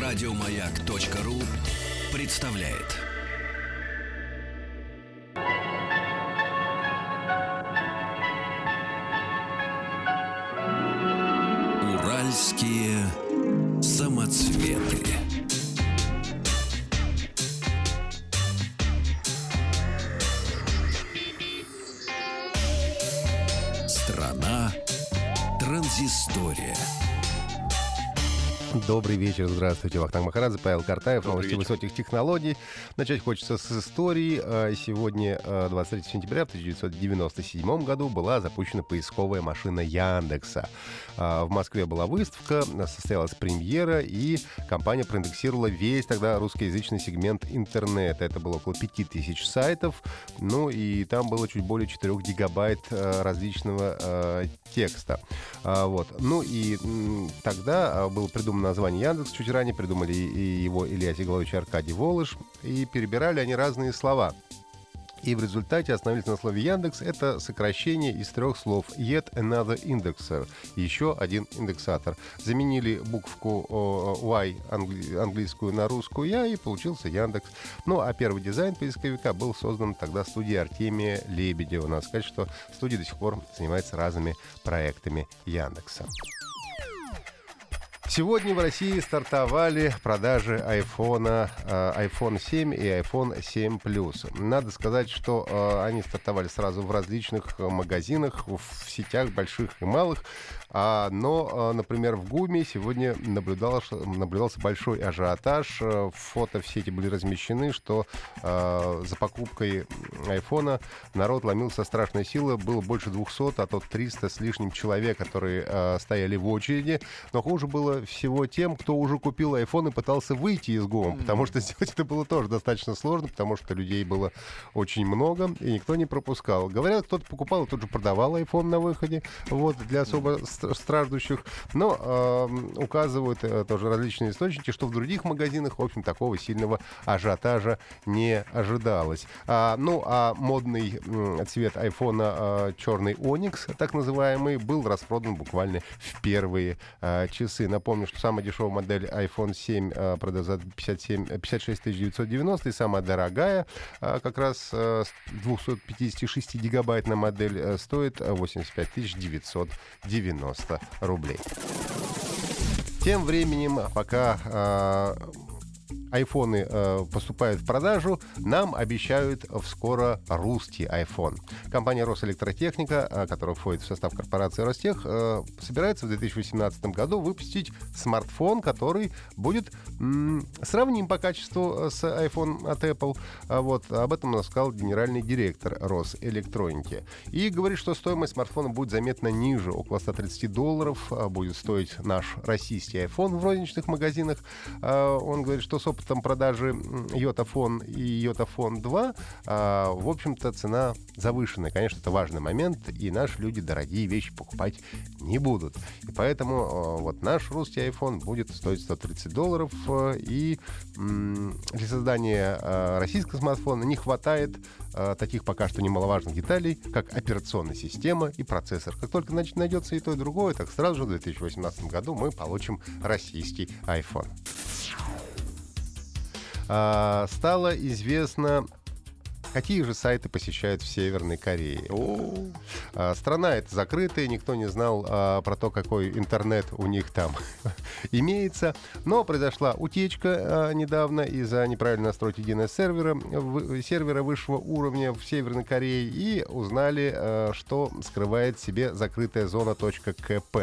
Радиомаяк.ру представляет. Уральские самоцветы. Страна транзистория. Добрый вечер, здравствуйте. Вахтанг Махарадзе, Павел Картаев, Добрый новости вечер. высоких технологий. Начать хочется с истории. А, Сегодня, а, 23 сентября 1997 году, была запущена поисковая машина Яндекса. А, В Москве была выставка, состоялась премьера, и компания проиндексировала весь тогда русскоязычный сегмент интернета. Это было около 5000 сайтов, ну и там было чуть более 4 гигабайт а, различного а, текста. А, Вот. Ну и тогда а, было придумано название Яндекс. Чуть ранее придумали и его Илья Сигалович и Аркадий Волыш. И перебирали они разные слова. И в результате остановились на слове Яндекс. Это сокращение из трех слов Yet another indexer. Еще один индексатор. Заменили буквку о, Y англи- английскую на русскую Я и получился Яндекс. Ну а первый дизайн поисковика был создан тогда студией Артемия Лебедева. Надо сказать, что студия до сих пор занимается разными проектами Яндекса. Сегодня в России стартовали продажи э, iPhone 7 и iPhone 7 Plus. Надо сказать, что э, они стартовали сразу в различных магазинах, в сетях больших и малых. А, но, э, например, в ГУМе сегодня наблюдалось- наблюдался большой ажиотаж. Фото в сети были размещены, что за покупкой айфона народ ломился страшная сила. Было больше 200, а то 300 с лишним человек, которые стояли в очереди. Но хуже было всего тем, кто уже купил iPhone и пытался выйти из ГУМа, потому что сделать это было тоже достаточно сложно, потому что людей было очень много, и никто не пропускал. Говорят, кто-то покупал и тут же продавал iPhone на выходе, вот, для особо ст- страждущих. Но эм, указывают э, тоже различные источники, что в других магазинах, в общем, такого сильного ажиотажа не ожидалось. А, ну, а модный м, цвет айфона черный Оникс, так называемый, был распродан буквально в первые э, часы. Напомню, что самая дешевая модель iPhone 7 э, продается за 57, э, 56 990, и самая дорогая, э, как раз э, с 256 гигабайтная модель, э, стоит э, 85 990 рублей. Тем временем, пока э, айфоны э, поступают в продажу, нам обещают в скоро русский iPhone. Компания Росэлектротехника, э, которая входит в состав корпорации Ростех, э, собирается в 2018 году выпустить смартфон, который будет м, сравним по качеству э, с iPhone от Apple. А вот об этом рассказал генеральный директор Росэлектроники. И говорит, что стоимость смартфона будет заметно ниже, около 130 долларов а, будет стоить наш российский iPhone в розничных магазинах. А, Он говорит, что с опытом продажи Йотафон и Йотафон 2, а, в общем-то, цена завышенная. Конечно, это важный момент, и наши люди дорогие вещи покупать не будут. И поэтому а, вот наш русский iPhone будет стоить 130 долларов, а, и для создания а, российского смартфона не хватает а, таких пока что немаловажных деталей, как операционная система и процессор. Как только значит, найдется и то, и другое, так сразу же в 2018 году мы получим российский iPhone. А, стало известно, какие же сайты посещают в Северной Корее. А, Страна эта закрытая, никто не знал а, про то, какой интернет у них там имеется. Но произошла утечка а, недавно из-за неправильной настройки DNS-сервера, в- сервера высшего уровня в Северной Корее, и узнали, а, что скрывает себе закрытая зона .кп.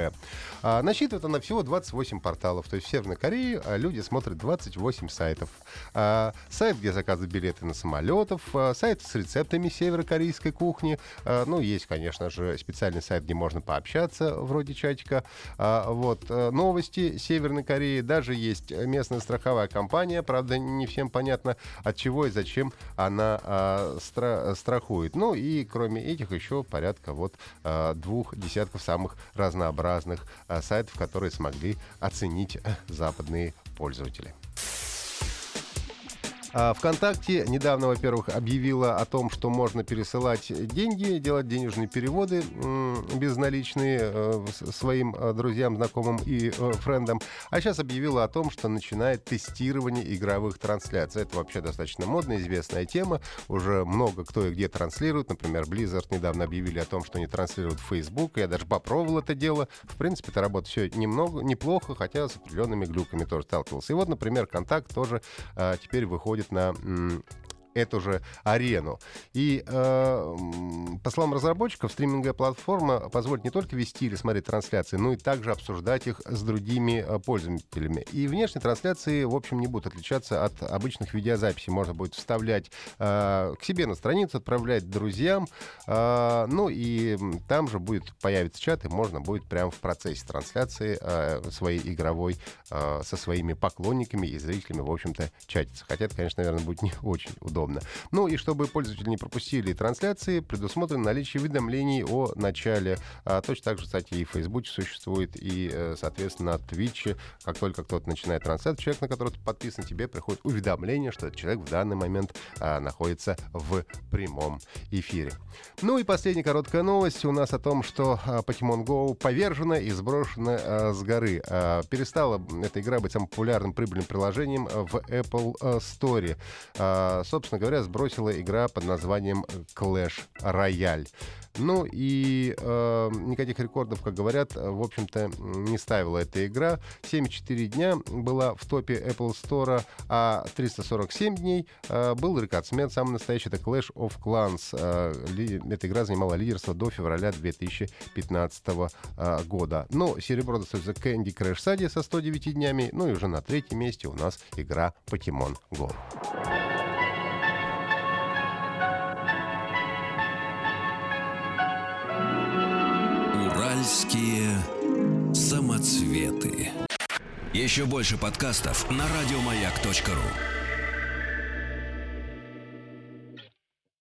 А, Насчитывает она всего 28 порталов. То есть в Северной Корее люди смотрят 28 сайтов. Сайт, где заказывают билеты на самолетов, сайт с рецептами северокорейской кухни. Ну, есть, конечно же, специальный сайт, где можно пообщаться, вроде чатика. Вот. э, Новости Северной Кореи. Даже есть местная страховая компания. Правда, не всем понятно, от чего и зачем она а, стра- страхует. Ну и кроме этих еще порядка вот а, двух десятков самых разнообразных а, сайтов, которые смогли оценить э, западные пользователи. А ВКонтакте недавно, во-первых, объявила о том, что можно пересылать деньги, делать денежные переводы безналичные э, своим э, друзьям, знакомым и э, френдам. А сейчас объявила о том, что начинает тестирование игровых трансляций. Это вообще достаточно модная, известная тема. Уже много кто и где транслирует. Например, Blizzard недавно объявили о том, что они транслируют в Facebook. Я даже попробовал это дело. В принципе, это работает все немного, неплохо, хотя с определенными глюками тоже сталкивался. И вот, например, Контакт тоже а, теперь выходит на эту же арену. И э, по словам разработчиков, стриминговая платформа позволит не только вести или смотреть трансляции, но и также обсуждать их с другими э, пользователями. И внешние трансляции, в общем, не будут отличаться от обычных видеозаписей. Можно будет вставлять э, к себе на страницу, отправлять друзьям. Э, ну и там же будет появиться чат, и можно будет прямо в процессе трансляции э, своей игровой э, со своими поклонниками и зрителями, в общем-то, чатиться. Хотя это, конечно, наверное, будет не очень удобно удобно. Ну и чтобы пользователи не пропустили трансляции, предусмотрено наличие уведомлений о начале. А, точно так же, кстати, и в Фейсбуке существует, и, э, соответственно, на Твиче, как только кто-то начинает трансляцию, человек, на которого ты подписан, тебе приходит уведомление, что этот человек в данный момент а, находится в прямом эфире. Ну и последняя короткая новость у нас о том, что а, Pokemon Go повержена и сброшена а, с горы. А, перестала эта игра быть самым популярным прибыльным приложением в Apple а, Store. А, собственно, собственно говоря, сбросила игра под названием Clash Royale. Ну и э, никаких рекордов, как говорят, в общем-то, не ставила эта игра. 74 дня была в топе Apple Store, а 347 дней э, был рекордсмен, самый настоящий, это Clash of Clans. Э, ли, эта игра занимала лидерство до февраля 2015 э, года. Но серебро достается Candy Crush Saga со 109 днями, ну и уже на третьем месте у нас игра Pokemon Go. Уральские самоцветы. Еще больше подкастов на радиомаяк.ру.